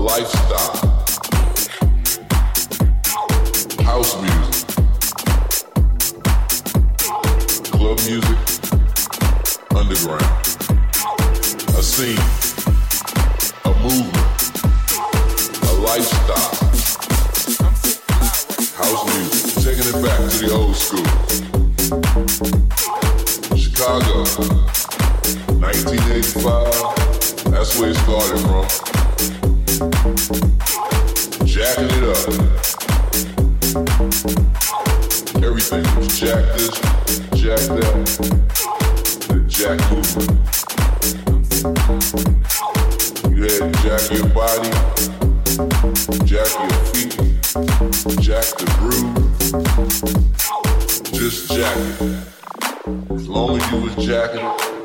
A lifestyle, house music, club music, underground, a scene, a movement, a lifestyle, house music, taking it back to the old school. Chicago, 1985, that's where it started from jacking it up. Everything was jack this, jack that, the jack movement. You had to jack your body, jack your feet, jack the groove, just jack it. As long as you was jacking it.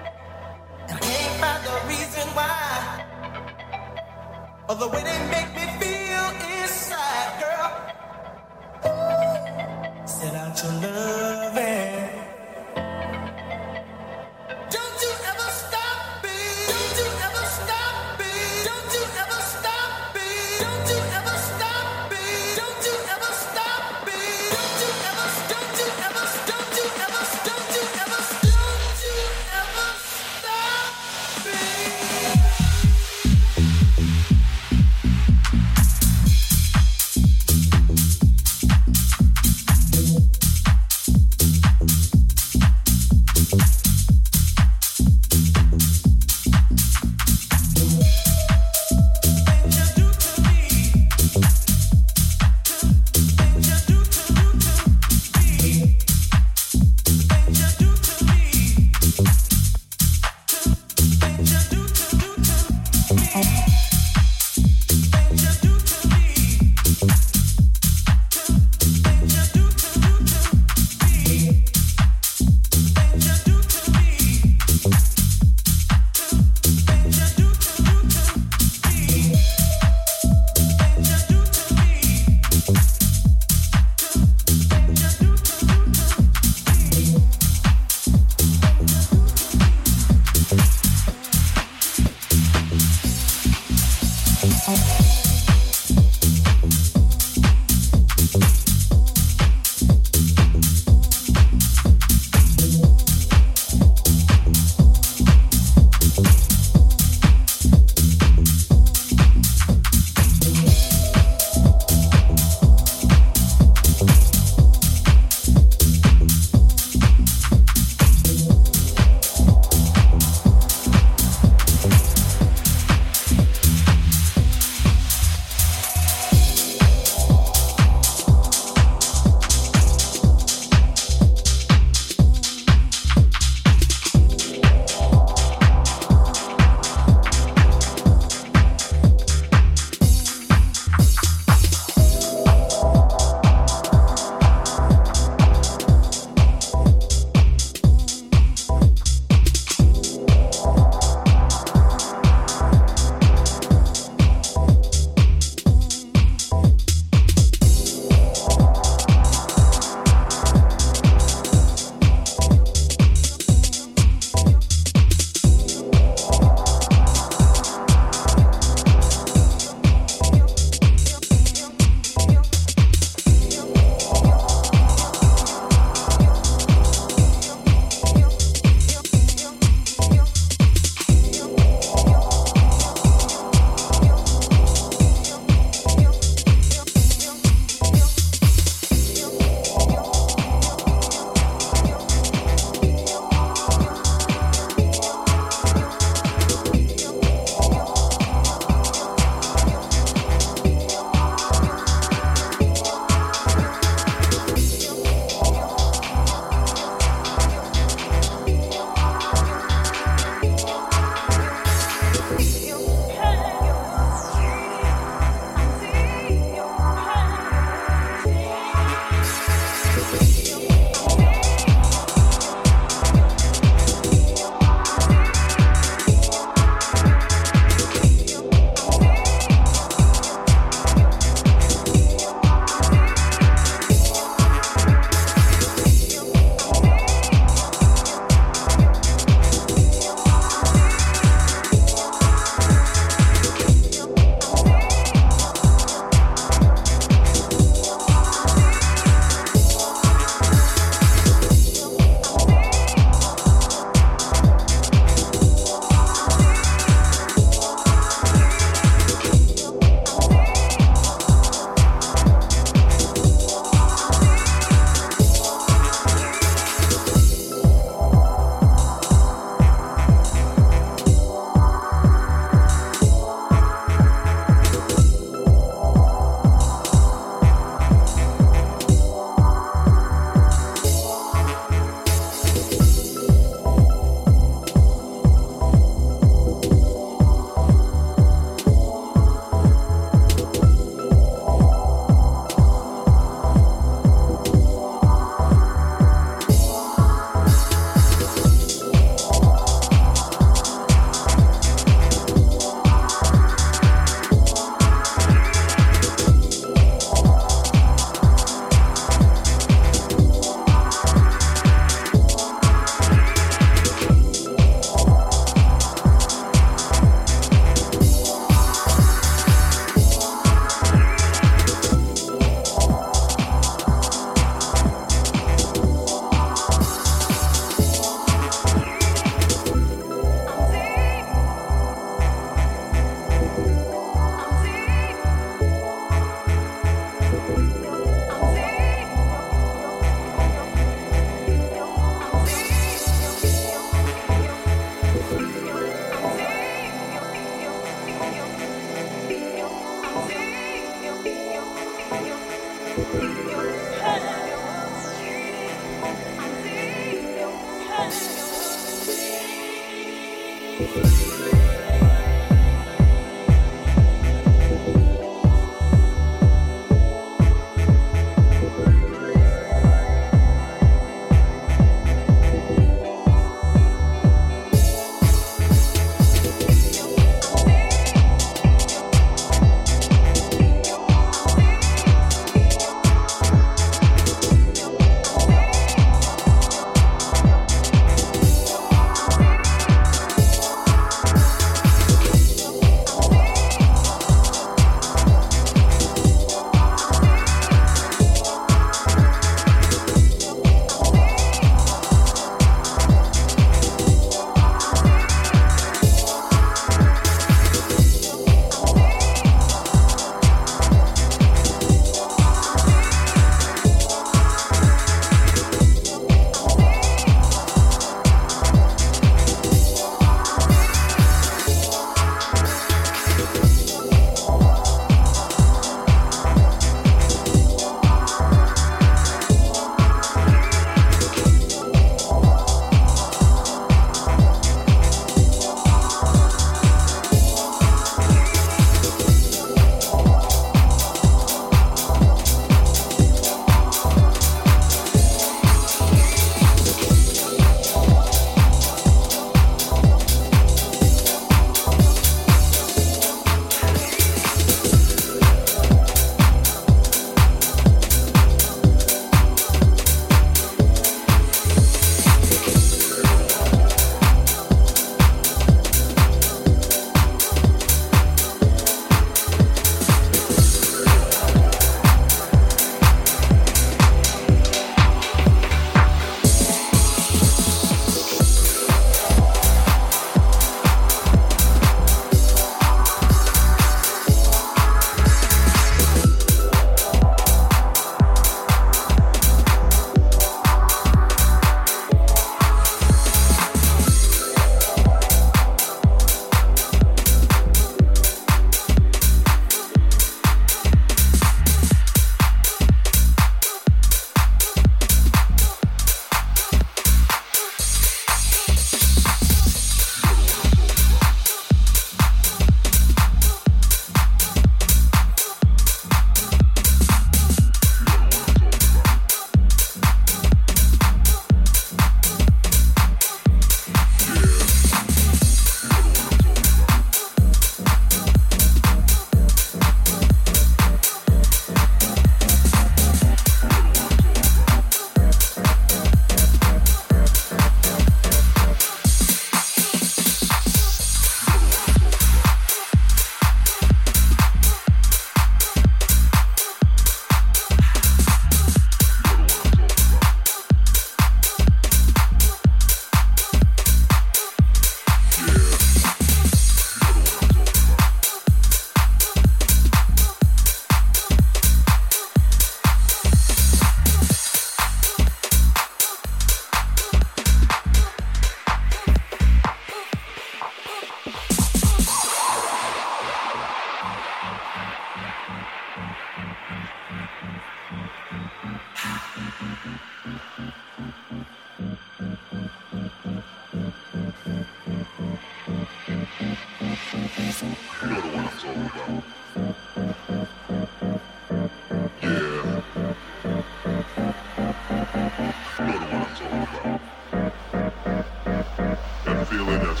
feeling that's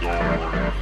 been